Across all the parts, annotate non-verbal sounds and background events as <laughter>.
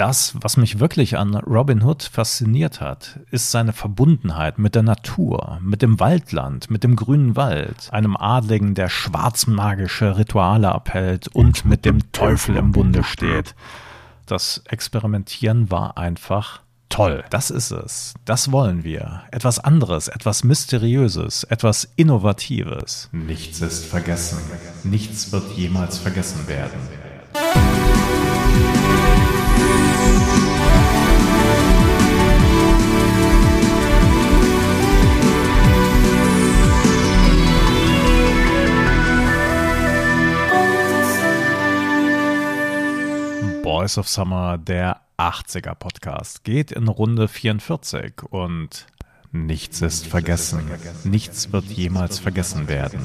Das, was mich wirklich an Robin Hood fasziniert hat, ist seine Verbundenheit mit der Natur, mit dem Waldland, mit dem grünen Wald, einem Adligen, der schwarzmagische Rituale abhält und mit dem Teufel im Bunde steht. Das Experimentieren war einfach toll. Das ist es. Das wollen wir. Etwas anderes, etwas Mysteriöses, etwas Innovatives. Nichts ist vergessen. Nichts wird jemals vergessen werden. Voice of Summer, der 80er Podcast, geht in Runde 44 und nichts ist vergessen. Nichts wird jemals vergessen werden.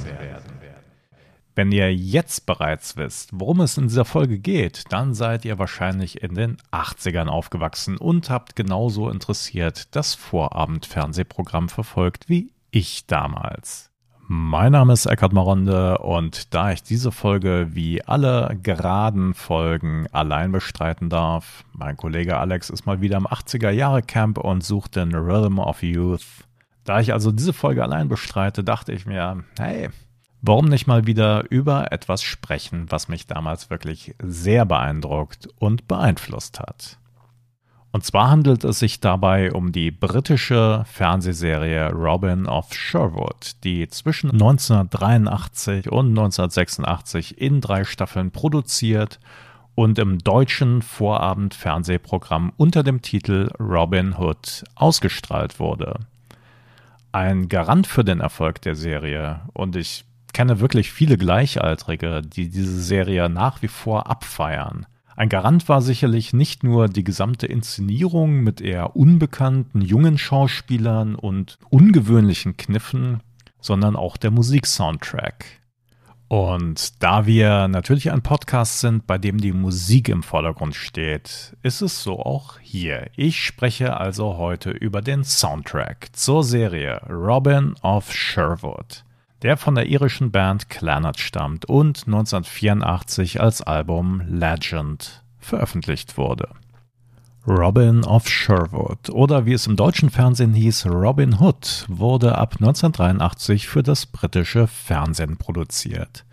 Wenn ihr jetzt bereits wisst, worum es in dieser Folge geht, dann seid ihr wahrscheinlich in den 80ern aufgewachsen und habt genauso interessiert das Vorabendfernsehprogramm verfolgt wie ich damals. Mein Name ist Eckhard Maronde und da ich diese Folge wie alle geraden Folgen allein bestreiten darf, mein Kollege Alex ist mal wieder im 80er Jahre Camp und sucht den Rhythm of Youth. Da ich also diese Folge allein bestreite, dachte ich mir, hey, warum nicht mal wieder über etwas sprechen, was mich damals wirklich sehr beeindruckt und beeinflusst hat. Und zwar handelt es sich dabei um die britische Fernsehserie Robin of Sherwood, die zwischen 1983 und 1986 in drei Staffeln produziert und im deutschen Vorabend-Fernsehprogramm unter dem Titel Robin Hood ausgestrahlt wurde. Ein Garant für den Erfolg der Serie und ich kenne wirklich viele Gleichaltrige, die diese Serie nach wie vor abfeiern. Ein Garant war sicherlich nicht nur die gesamte Inszenierung mit eher unbekannten jungen Schauspielern und ungewöhnlichen Kniffen, sondern auch der Musiksoundtrack. Und da wir natürlich ein Podcast sind, bei dem die Musik im Vordergrund steht, ist es so auch hier. Ich spreche also heute über den Soundtrack zur Serie Robin of Sherwood der von der irischen Band Clannad stammt und 1984 als Album Legend veröffentlicht wurde. Robin of Sherwood oder wie es im deutschen Fernsehen hieß Robin Hood wurde ab 1983 für das britische Fernsehen produziert.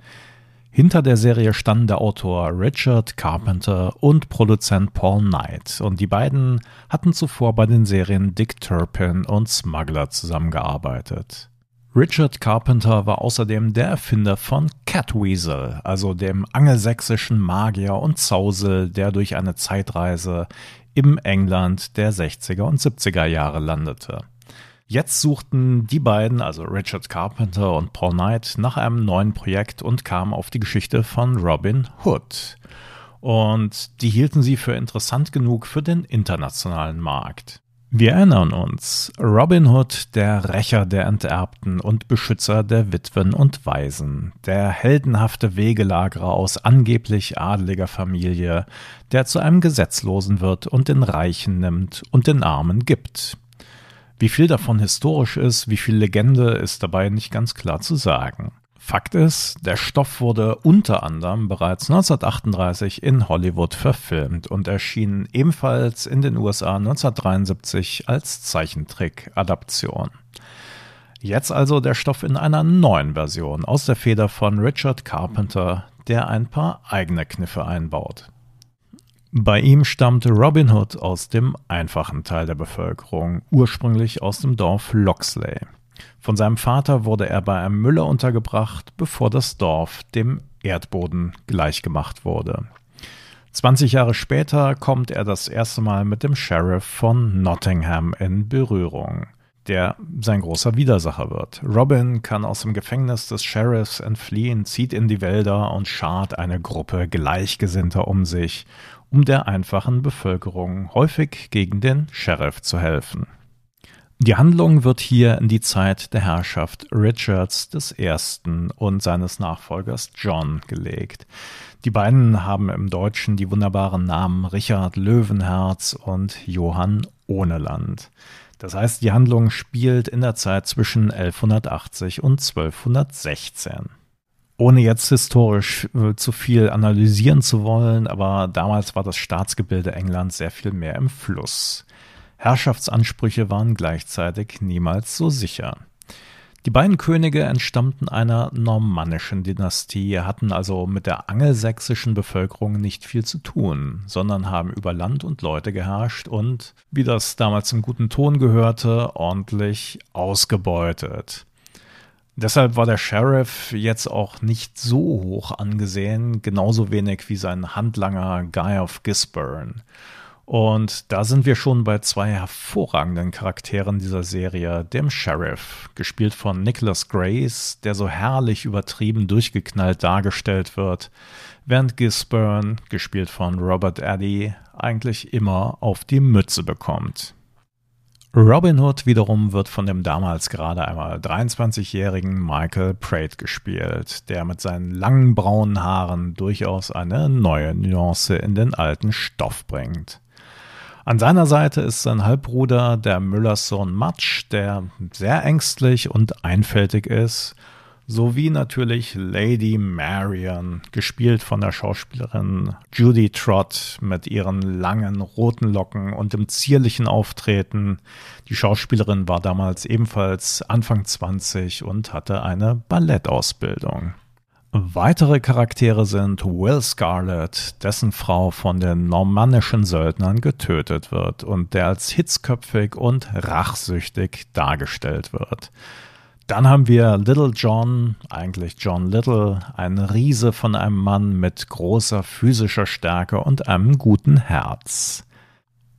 Hinter der Serie standen der Autor Richard Carpenter und Produzent Paul Knight und die beiden hatten zuvor bei den Serien Dick Turpin und Smuggler zusammengearbeitet. Richard Carpenter war außerdem der Erfinder von Catweasel, also dem angelsächsischen Magier und Zausel, der durch eine Zeitreise im England der 60er und 70er Jahre landete. Jetzt suchten die beiden, also Richard Carpenter und Paul Knight, nach einem neuen Projekt und kamen auf die Geschichte von Robin Hood. Und die hielten sie für interessant genug für den internationalen Markt. Wir erinnern uns, Robin Hood, der Rächer der Enterbten und Beschützer der Witwen und Waisen, der heldenhafte Wegelagerer aus angeblich adeliger Familie, der zu einem Gesetzlosen wird und den Reichen nimmt und den Armen gibt. Wie viel davon historisch ist, wie viel Legende, ist dabei nicht ganz klar zu sagen. Fakt ist, der Stoff wurde unter anderem bereits 1938 in Hollywood verfilmt und erschien ebenfalls in den USA 1973 als Zeichentrick-Adaption. Jetzt also der Stoff in einer neuen Version aus der Feder von Richard Carpenter, der ein paar eigene Kniffe einbaut. Bei ihm stammte Robin Hood aus dem einfachen Teil der Bevölkerung, ursprünglich aus dem Dorf Loxley. Von seinem Vater wurde er bei einem Müller untergebracht, bevor das Dorf dem Erdboden gleichgemacht wurde. 20 Jahre später kommt er das erste Mal mit dem Sheriff von Nottingham in Berührung, der sein großer Widersacher wird. Robin kann aus dem Gefängnis des Sheriffs entfliehen, zieht in die Wälder und schart eine Gruppe Gleichgesinnter um sich, um der einfachen Bevölkerung häufig gegen den Sheriff zu helfen. Die Handlung wird hier in die Zeit der Herrschaft Richards I. und seines Nachfolgers John gelegt. Die beiden haben im Deutschen die wunderbaren Namen Richard Löwenherz und Johann Ohneland. Das heißt, die Handlung spielt in der Zeit zwischen 1180 und 1216. ohne jetzt historisch äh, zu viel analysieren zu wollen, aber damals war das Staatsgebilde England sehr viel mehr im Fluss. Herrschaftsansprüche waren gleichzeitig niemals so sicher. Die beiden Könige entstammten einer normannischen Dynastie, hatten also mit der angelsächsischen Bevölkerung nicht viel zu tun, sondern haben über Land und Leute geherrscht und, wie das damals im guten Ton gehörte, ordentlich ausgebeutet. Deshalb war der Sheriff jetzt auch nicht so hoch angesehen, genauso wenig wie sein Handlanger Guy of Gisborne. Und da sind wir schon bei zwei hervorragenden Charakteren dieser Serie, dem Sheriff, gespielt von Nicholas Grace, der so herrlich übertrieben durchgeknallt dargestellt wird, während Gisburn, gespielt von Robert Addy, eigentlich immer auf die Mütze bekommt. Robin Hood wiederum wird von dem damals gerade einmal 23-jährigen Michael Pratt gespielt, der mit seinen langen braunen Haaren durchaus eine neue Nuance in den alten Stoff bringt. An seiner Seite ist sein Halbbruder, der Müllers Sohn Matsch, der sehr ängstlich und einfältig ist, sowie natürlich Lady Marion, gespielt von der Schauspielerin Judy Trott mit ihren langen roten Locken und dem zierlichen Auftreten. Die Schauspielerin war damals ebenfalls Anfang 20 und hatte eine Ballettausbildung. Weitere Charaktere sind Will Scarlett, dessen Frau von den normannischen Söldnern getötet wird und der als hitzköpfig und rachsüchtig dargestellt wird. Dann haben wir Little John, eigentlich John Little, ein Riese von einem Mann mit großer physischer Stärke und einem guten Herz.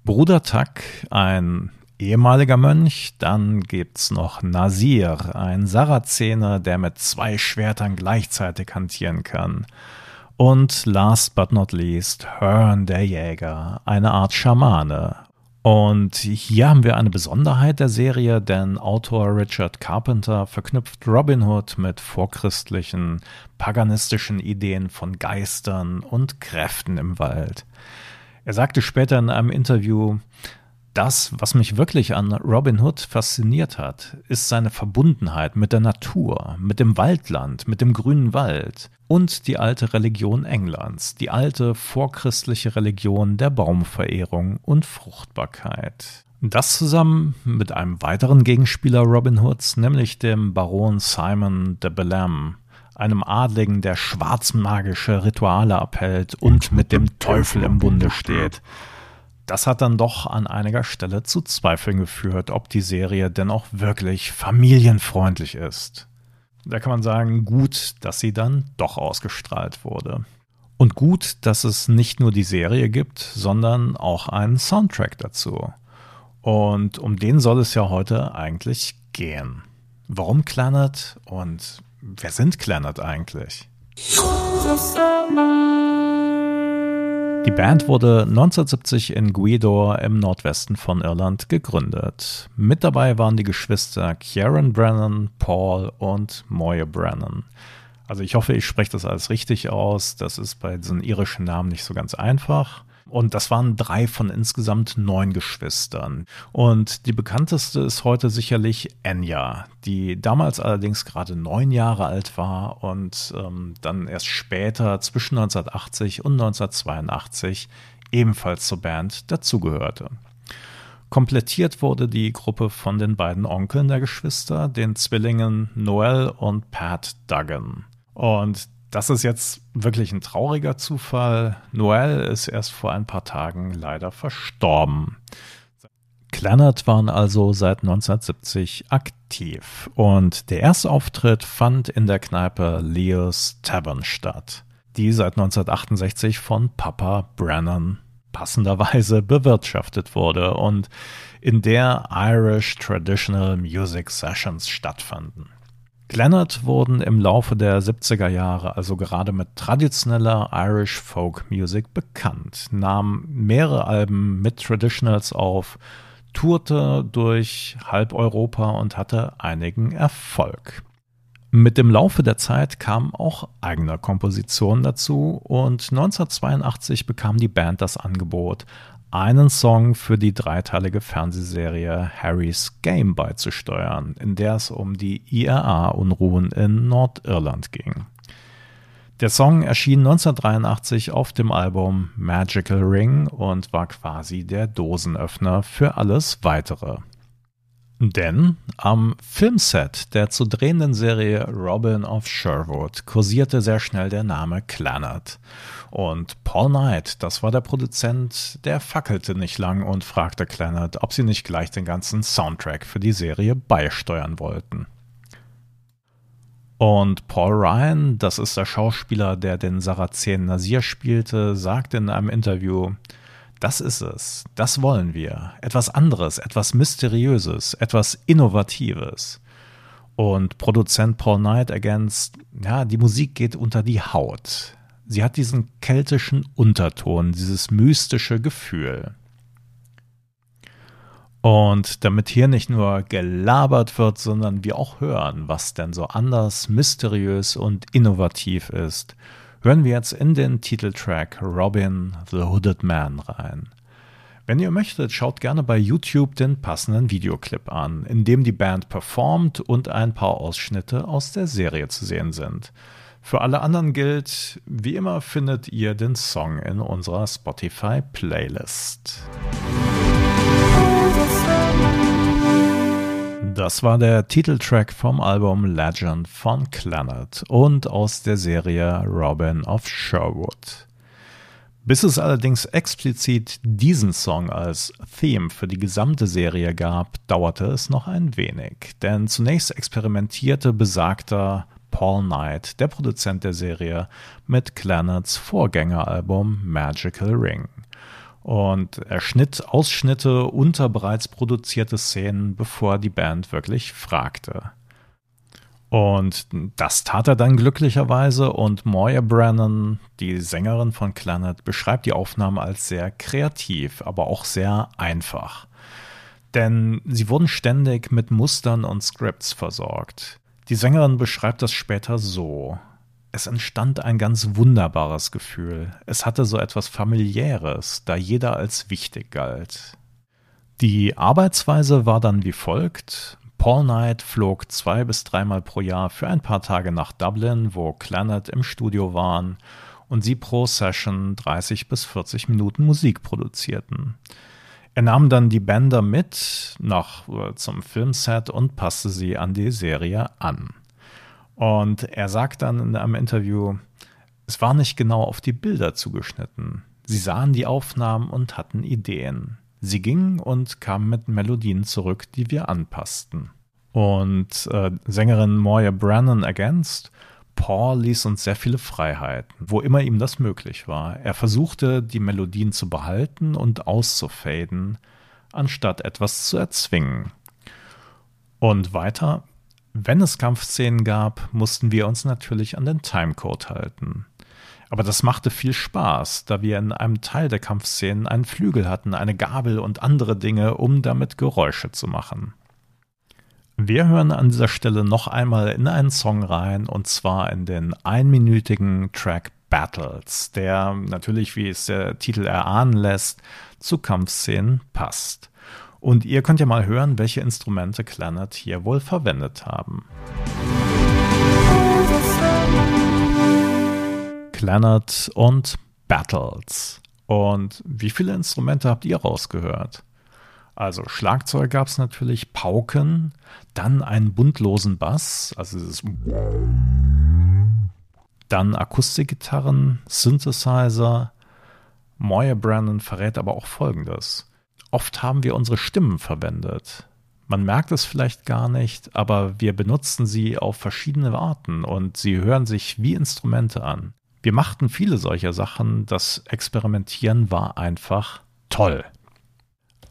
Bruder Tuck, ein ehemaliger Mönch. Dann gibt's noch Nasir, ein Sarazener, der mit zwei Schwertern gleichzeitig hantieren kann. Und last but not least, Hearn der Jäger, eine Art Schamane. Und hier haben wir eine Besonderheit der Serie, denn Autor Richard Carpenter verknüpft Robin Hood mit vorchristlichen, paganistischen Ideen von Geistern und Kräften im Wald. Er sagte später in einem Interview, das, was mich wirklich an Robin Hood fasziniert hat, ist seine Verbundenheit mit der Natur, mit dem Waldland, mit dem grünen Wald und die alte Religion Englands, die alte vorchristliche Religion der Baumverehrung und Fruchtbarkeit. Das zusammen mit einem weiteren Gegenspieler Robin Hoods, nämlich dem Baron Simon de Bellam, einem Adligen, der schwarzmagische Rituale abhält und mit dem Teufel im Bunde steht das hat dann doch an einiger Stelle zu Zweifeln geführt, ob die Serie denn auch wirklich familienfreundlich ist. Da kann man sagen, gut, dass sie dann doch ausgestrahlt wurde. Und gut, dass es nicht nur die Serie gibt, sondern auch einen Soundtrack dazu. Und um den soll es ja heute eigentlich gehen. Warum Clannad und wer sind Clannad eigentlich? Die Band wurde 1970 in Gweedore im Nordwesten von Irland gegründet. Mit dabei waren die Geschwister Kieran Brennan, Paul und Moya Brennan. Also ich hoffe, ich spreche das alles richtig aus. Das ist bei diesen irischen Namen nicht so ganz einfach. Und das waren drei von insgesamt neun Geschwistern. Und die bekannteste ist heute sicherlich Enya, die damals allerdings gerade neun Jahre alt war und ähm, dann erst später zwischen 1980 und 1982 ebenfalls zur Band dazugehörte. Komplettiert wurde die Gruppe von den beiden Onkeln der Geschwister, den Zwillingen Noel und Pat Duggan. Und das ist jetzt wirklich ein trauriger Zufall. Noel ist erst vor ein paar Tagen leider verstorben. Clannad waren also seit 1970 aktiv und der erste Auftritt fand in der Kneipe Leo's Tavern statt, die seit 1968 von Papa Brennan passenderweise bewirtschaftet wurde und in der Irish Traditional Music Sessions stattfanden. Leonard wurden im Laufe der 70er Jahre also gerade mit traditioneller Irish Folk Music bekannt, nahm mehrere Alben mit Traditionals auf, tourte durch halb Europa und hatte einigen Erfolg. Mit dem Laufe der Zeit kamen auch eigene Kompositionen dazu und 1982 bekam die Band das Angebot, einen Song für die dreiteilige Fernsehserie Harry's Game beizusteuern, in der es um die IRA-Unruhen in Nordirland ging. Der Song erschien 1983 auf dem Album Magical Ring und war quasi der Dosenöffner für alles weitere. Denn am Filmset der zu drehenden Serie Robin of Sherwood kursierte sehr schnell der Name Clannad. Und Paul Knight, das war der Produzent, der fackelte nicht lang und fragte Clannad, ob sie nicht gleich den ganzen Soundtrack für die Serie beisteuern wollten. Und Paul Ryan, das ist der Schauspieler, der den Sarazen Nasir spielte, sagte in einem Interview, das ist es, das wollen wir. Etwas anderes, etwas Mysteriöses, etwas Innovatives. Und Produzent Paul Knight ergänzt, ja, die Musik geht unter die Haut. Sie hat diesen keltischen Unterton, dieses mystische Gefühl. Und damit hier nicht nur gelabert wird, sondern wir auch hören, was denn so anders, mysteriös und innovativ ist, hören wir jetzt in den Titeltrack Robin the Hooded Man rein. Wenn ihr möchtet, schaut gerne bei YouTube den passenden Videoclip an, in dem die Band performt und ein paar Ausschnitte aus der Serie zu sehen sind. Für alle anderen gilt, wie immer findet ihr den Song in unserer Spotify Playlist. Das war der Titeltrack vom Album Legend von Clannad und aus der Serie Robin of Sherwood. Bis es allerdings explizit diesen Song als Theme für die gesamte Serie gab, dauerte es noch ein wenig, denn zunächst experimentierte besagter Paul Knight, der Produzent der Serie, mit Clannads Vorgängeralbum Magical Ring und er schnitt Ausschnitte unter bereits produzierte Szenen, bevor die Band wirklich fragte. Und das tat er dann glücklicherweise und Moya Brennan, die Sängerin von Clannad, beschreibt die Aufnahmen als sehr kreativ, aber auch sehr einfach. Denn sie wurden ständig mit Mustern und Scripts versorgt. Die Sängerin beschreibt das später so. Es entstand ein ganz wunderbares Gefühl. Es hatte so etwas familiäres, da jeder als wichtig galt. Die Arbeitsweise war dann wie folgt. Paul Knight flog zwei bis dreimal pro Jahr für ein paar Tage nach Dublin, wo Clannad im Studio waren und sie pro Session 30 bis 40 Minuten Musik produzierten. Er nahm dann die Bänder mit nach äh, zum Filmset und passte sie an die Serie an. Und er sagt dann in einem Interview, es war nicht genau auf die Bilder zugeschnitten. Sie sahen die Aufnahmen und hatten Ideen. Sie gingen und kamen mit Melodien zurück, die wir anpassten. Und äh, Sängerin Moya Brennan ergänzt, Paul ließ uns sehr viele Freiheiten, wo immer ihm das möglich war. Er versuchte, die Melodien zu behalten und auszufaden, anstatt etwas zu erzwingen. Und weiter, wenn es Kampfszenen gab, mussten wir uns natürlich an den Timecode halten. Aber das machte viel Spaß, da wir in einem Teil der Kampfszenen einen Flügel hatten, eine Gabel und andere Dinge, um damit Geräusche zu machen. Wir hören an dieser Stelle noch einmal in einen Song rein, und zwar in den einminütigen Track Battles, der natürlich, wie es der Titel erahnen lässt, zu Kampfszenen passt. Und ihr könnt ja mal hören, welche Instrumente Clannad hier wohl verwendet haben. Clannad und Battles. Und wie viele Instrumente habt ihr rausgehört? Also Schlagzeug gab es natürlich, Pauken, dann einen buntlosen Bass, also dieses dann Akustikgitarren, Synthesizer. Moya Brandon verrät aber auch Folgendes. Oft haben wir unsere Stimmen verwendet. Man merkt es vielleicht gar nicht, aber wir benutzen sie auf verschiedene Arten und sie hören sich wie Instrumente an. Wir machten viele solcher Sachen, das Experimentieren war einfach toll.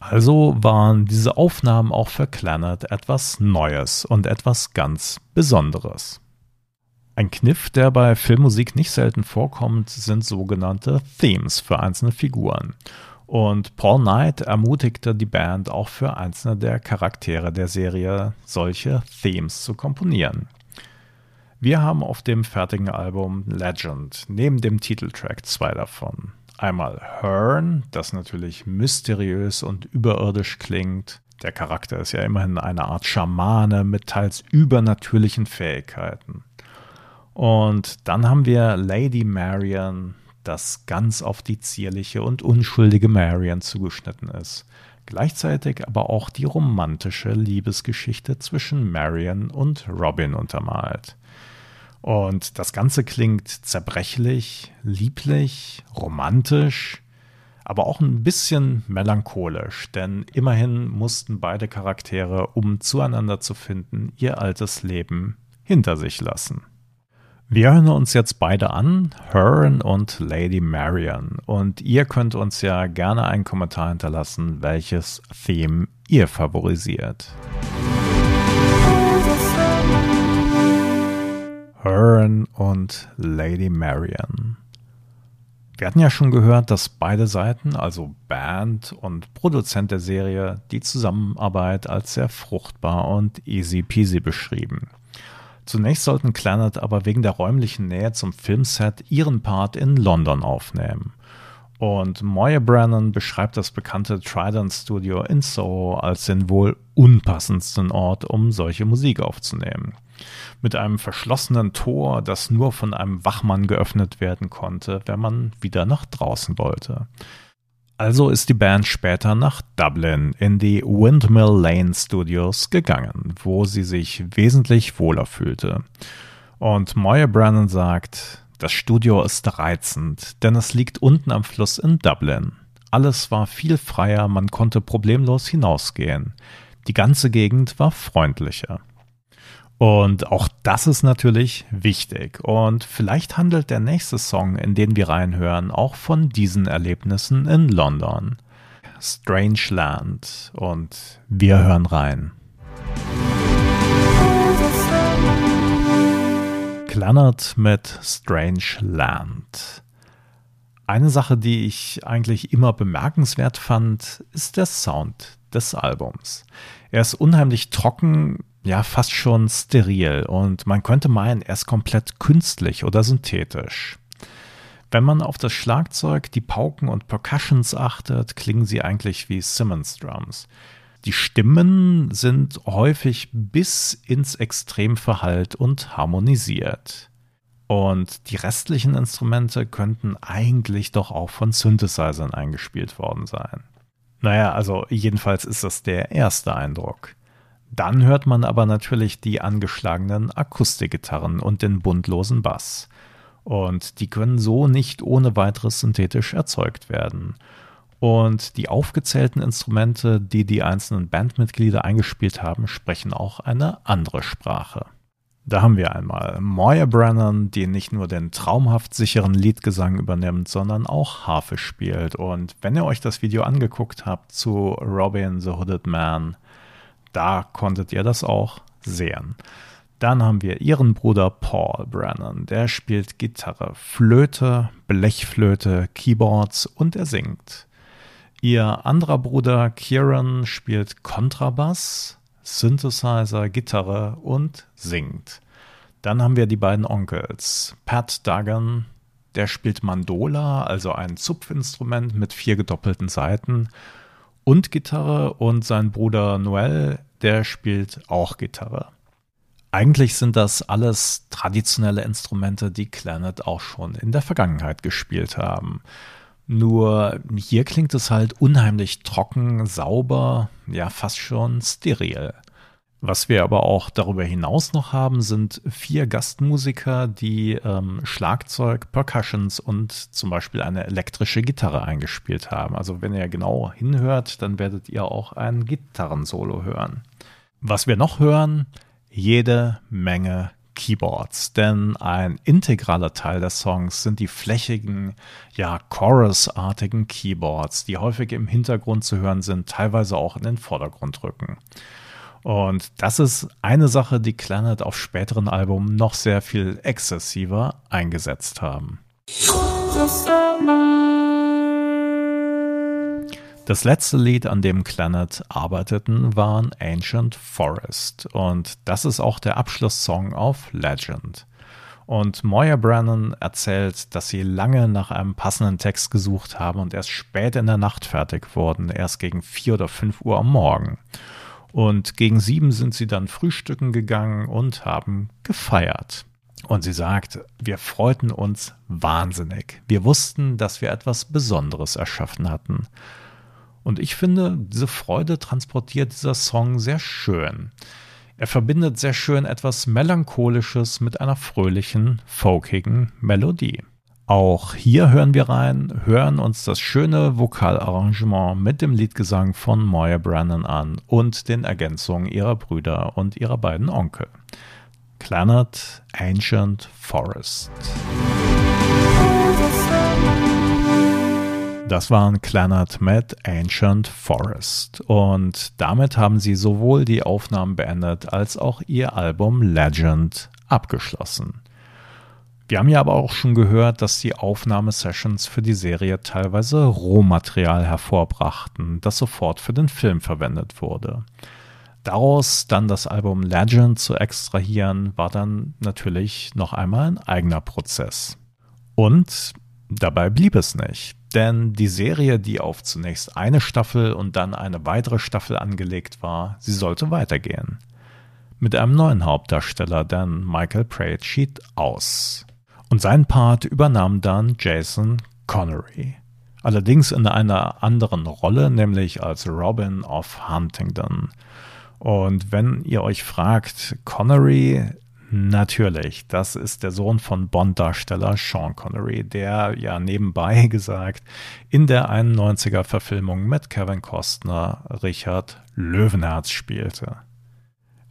Also waren diese Aufnahmen auch für Clannad etwas Neues und etwas ganz Besonderes. Ein Kniff, der bei Filmmusik nicht selten vorkommt, sind sogenannte Themes für einzelne Figuren. Und Paul Knight ermutigte die Band auch für einzelne der Charaktere der Serie solche Themes zu komponieren. Wir haben auf dem fertigen Album Legend neben dem Titeltrack zwei davon. Einmal Hearn, das natürlich mysteriös und überirdisch klingt. Der Charakter ist ja immerhin eine Art Schamane mit teils übernatürlichen Fähigkeiten. Und dann haben wir Lady Marian, das ganz auf die zierliche und unschuldige Marian zugeschnitten ist. Gleichzeitig aber auch die romantische Liebesgeschichte zwischen Marian und Robin untermalt. Und das Ganze klingt zerbrechlich, lieblich, romantisch, aber auch ein bisschen melancholisch, denn immerhin mussten beide Charaktere, um zueinander zu finden, ihr altes Leben hinter sich lassen. Wir hören uns jetzt beide an, Hearn und Lady Marian. Und ihr könnt uns ja gerne einen Kommentar hinterlassen, welches Theme ihr favorisiert. Hearn und Lady Marian. Wir hatten ja schon gehört, dass beide Seiten, also Band und Produzent der Serie, die Zusammenarbeit als sehr fruchtbar und easy peasy beschrieben. Zunächst sollten Clannad aber wegen der räumlichen Nähe zum Filmset ihren Part in London aufnehmen. Und Moya Brennan beschreibt das bekannte Trident Studio in Soho als den wohl unpassendsten Ort, um solche Musik aufzunehmen. Mit einem verschlossenen Tor, das nur von einem Wachmann geöffnet werden konnte, wenn man wieder nach draußen wollte. Also ist die Band später nach Dublin in die Windmill Lane Studios gegangen, wo sie sich wesentlich wohler fühlte. Und Moya Brennan sagt, das Studio ist reizend, denn es liegt unten am Fluss in Dublin. Alles war viel freier, man konnte problemlos hinausgehen. Die ganze Gegend war freundlicher. Und auch das ist natürlich wichtig. Und vielleicht handelt der nächste Song, in den wir reinhören, auch von diesen Erlebnissen in London. Strange Land. Und wir hören rein. Klannert mit Strange Land. Eine Sache, die ich eigentlich immer bemerkenswert fand, ist der Sound des Albums. Er ist unheimlich trocken, ja fast schon steril und man könnte meinen, er ist komplett künstlich oder synthetisch. Wenn man auf das Schlagzeug, die Pauken und Percussions achtet, klingen sie eigentlich wie Simmons Drums. Die Stimmen sind häufig bis ins Extrem verhallt und harmonisiert. Und die restlichen Instrumente könnten eigentlich doch auch von Synthesizern eingespielt worden sein. Naja, also jedenfalls ist das der erste Eindruck. Dann hört man aber natürlich die angeschlagenen Akustikgitarren und den buntlosen Bass. Und die können so nicht ohne weiteres synthetisch erzeugt werden. Und die aufgezählten Instrumente, die die einzelnen Bandmitglieder eingespielt haben, sprechen auch eine andere Sprache. Da haben wir einmal Moya Brennan, die nicht nur den traumhaft sicheren Liedgesang übernimmt, sondern auch Harfe spielt. Und wenn ihr euch das Video angeguckt habt zu Robin the Hooded Man, da konntet ihr das auch sehen. Dann haben wir ihren Bruder Paul Brennan. Der spielt Gitarre, Flöte, Blechflöte, Keyboards und er singt. Ihr anderer Bruder Kieran spielt Kontrabass, Synthesizer, Gitarre und singt. Dann haben wir die beiden Onkels. Pat Duggan, der spielt Mandola, also ein Zupfinstrument mit vier gedoppelten Saiten und Gitarre und sein Bruder Noel, der spielt auch Gitarre. Eigentlich sind das alles traditionelle Instrumente, die Clannad auch schon in der Vergangenheit gespielt haben. Nur hier klingt es halt unheimlich trocken, sauber, ja fast schon steril. Was wir aber auch darüber hinaus noch haben, sind vier Gastmusiker, die ähm, Schlagzeug, Percussions und zum Beispiel eine elektrische Gitarre eingespielt haben. Also wenn ihr genau hinhört, dann werdet ihr auch ein Gitarrensolo hören. Was wir noch hören, jede Menge Keyboards, denn ein integraler Teil der Songs sind die flächigen, ja, chorusartigen Keyboards, die häufig im Hintergrund zu hören sind, teilweise auch in den Vordergrund rücken. Und das ist eine Sache, die Clannad auf späteren Alben noch sehr viel exzessiver eingesetzt haben. Das letzte Lied, an dem Clannad arbeiteten, war Ancient Forest. Und das ist auch der Abschlusssong auf Legend. Und Moya Brennan erzählt, dass sie lange nach einem passenden Text gesucht haben und erst spät in der Nacht fertig wurden, erst gegen vier oder fünf Uhr am Morgen. Und gegen sieben sind sie dann frühstücken gegangen und haben gefeiert. Und sie sagt, wir freuten uns wahnsinnig. Wir wussten, dass wir etwas Besonderes erschaffen hatten. Und ich finde, diese Freude transportiert dieser Song sehr schön. Er verbindet sehr schön etwas Melancholisches mit einer fröhlichen, folkigen Melodie. Auch hier hören wir rein, hören uns das schöne Vokalarrangement mit dem Liedgesang von Moya Brennan an und den Ergänzungen ihrer Brüder und ihrer beiden Onkel. Planet Ancient Forest. Das waren Clannad mit Ancient Forest. Und damit haben sie sowohl die Aufnahmen beendet als auch ihr Album Legend abgeschlossen. Wir haben ja aber auch schon gehört, dass die Aufnahmesessions für die Serie teilweise Rohmaterial hervorbrachten, das sofort für den Film verwendet wurde. Daraus dann das Album Legend zu extrahieren, war dann natürlich noch einmal ein eigener Prozess. Und dabei blieb es nicht. Denn die Serie, die auf zunächst eine Staffel und dann eine weitere Staffel angelegt war, sie sollte weitergehen. Mit einem neuen Hauptdarsteller, denn Michael Pratt schied aus. Und seinen Part übernahm dann Jason Connery. Allerdings in einer anderen Rolle, nämlich als Robin of Huntingdon. Und wenn ihr euch fragt, Connery, natürlich, das ist der Sohn von Bond-Darsteller Sean Connery, der ja nebenbei <laughs> gesagt in der 91er Verfilmung mit Kevin Costner Richard Löwenherz spielte.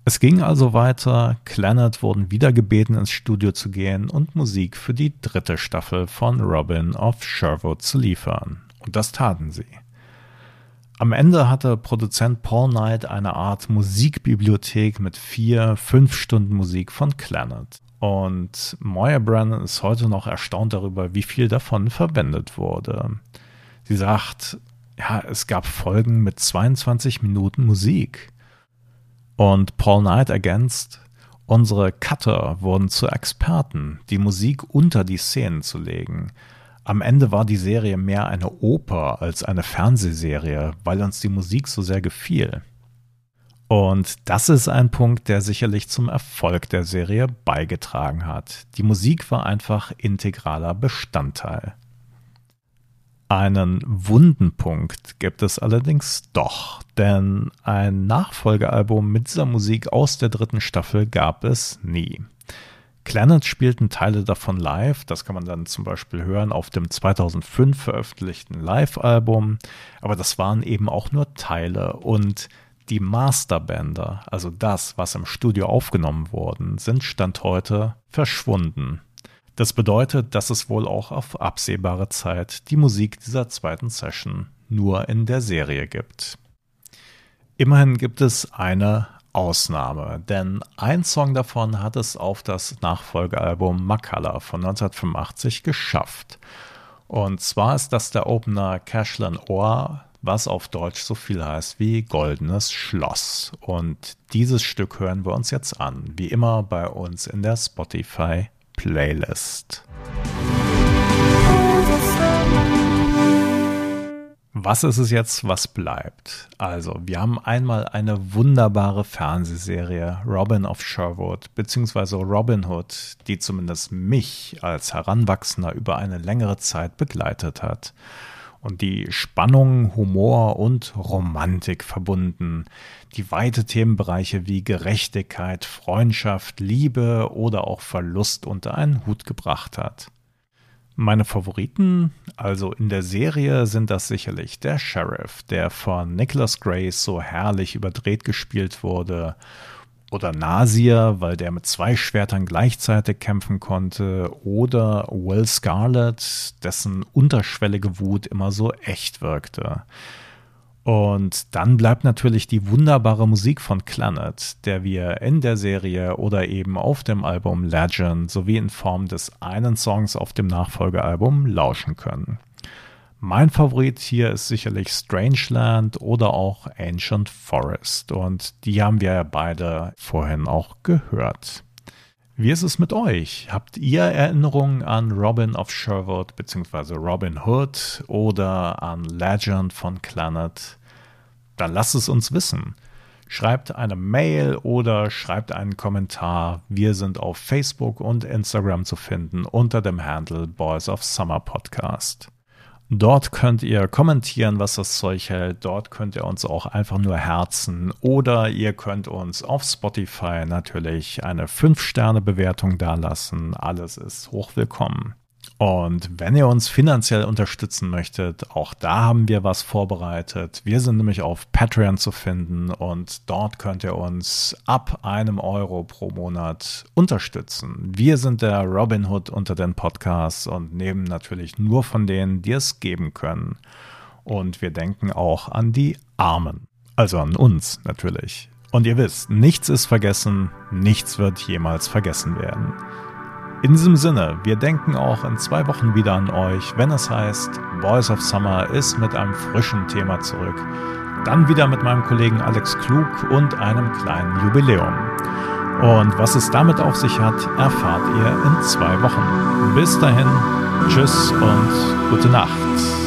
Es ging also weiter, Clannad wurden wieder gebeten ins Studio zu gehen und Musik für die dritte Staffel von Robin of Sherwood zu liefern. Und das taten sie. Am Ende hatte Produzent Paul Knight eine Art Musikbibliothek mit vier, fünf Stunden Musik von Clannad. Und Moya Brennan ist heute noch erstaunt darüber, wie viel davon verwendet wurde. Sie sagt, ja, es gab Folgen mit 22 Minuten Musik. Und Paul Knight ergänzt, unsere Cutter wurden zu Experten, die Musik unter die Szenen zu legen. Am Ende war die Serie mehr eine Oper als eine Fernsehserie, weil uns die Musik so sehr gefiel. Und das ist ein Punkt, der sicherlich zum Erfolg der Serie beigetragen hat. Die Musik war einfach integraler Bestandteil. Einen Wundenpunkt gibt es allerdings doch, denn ein Nachfolgealbum mit dieser Musik aus der dritten Staffel gab es nie. Clannad spielten Teile davon live. Das kann man dann zum Beispiel hören auf dem 2005 veröffentlichten Live-Album. Aber das waren eben auch nur Teile. Und die Masterbänder, also das, was im Studio aufgenommen wurden, sind Stand heute verschwunden. Das bedeutet, dass es wohl auch auf absehbare Zeit die Musik dieser zweiten Session nur in der Serie gibt. Immerhin gibt es eine Ausnahme, denn ein Song davon hat es auf das Nachfolgealbum Makala von 1985 geschafft. Und zwar ist das der Opener Cashlan Ohr, was auf Deutsch so viel heißt wie Goldenes Schloss. Und dieses Stück hören wir uns jetzt an, wie immer bei uns in der Spotify Playlist. Was ist es jetzt, was bleibt? Also, wir haben einmal eine wunderbare Fernsehserie Robin of Sherwood beziehungsweise Robin Hood, die zumindest mich als Heranwachsender über eine längere Zeit begleitet hat und die Spannung, Humor und Romantik verbunden, die weite Themenbereiche wie Gerechtigkeit, Freundschaft, Liebe oder auch Verlust unter einen Hut gebracht hat. Meine Favoriten, also in der Serie, sind das sicherlich der Sheriff, der von Nicholas Grace so herrlich überdreht gespielt wurde, oder Nasir, weil der mit zwei Schwertern gleichzeitig kämpfen konnte, oder Will Scarlett, dessen unterschwellige Wut immer so echt wirkte. Und dann bleibt natürlich die wunderbare Musik von Clannad, der wir in der Serie oder eben auf dem Album Legend sowie in Form des einen Songs auf dem Nachfolgealbum lauschen können. Mein Favorit hier ist sicherlich Strangeland oder auch Ancient Forest und die haben wir ja beide vorhin auch gehört. Wie ist es mit euch? Habt ihr Erinnerungen an Robin of Sherwood bzw. Robin Hood oder an Legend von Clannad? Dann lasst es uns wissen. Schreibt eine Mail oder schreibt einen Kommentar. Wir sind auf Facebook und Instagram zu finden unter dem Handle Boys of Summer Podcast. Dort könnt ihr kommentieren, was das Zeug hält. Dort könnt ihr uns auch einfach nur herzen. Oder ihr könnt uns auf Spotify natürlich eine 5-Sterne-Bewertung dalassen. Alles ist hochwillkommen. Und wenn ihr uns finanziell unterstützen möchtet, auch da haben wir was vorbereitet. Wir sind nämlich auf Patreon zu finden und dort könnt ihr uns ab einem Euro pro Monat unterstützen. Wir sind der Robin Hood unter den Podcasts und nehmen natürlich nur von denen, die es geben können. Und wir denken auch an die Armen. Also an uns natürlich. Und ihr wisst, nichts ist vergessen, nichts wird jemals vergessen werden. In diesem Sinne, wir denken auch in zwei Wochen wieder an euch, wenn es heißt, Boys of Summer ist mit einem frischen Thema zurück. Dann wieder mit meinem Kollegen Alex Klug und einem kleinen Jubiläum. Und was es damit auf sich hat, erfahrt ihr in zwei Wochen. Bis dahin, tschüss und gute Nacht.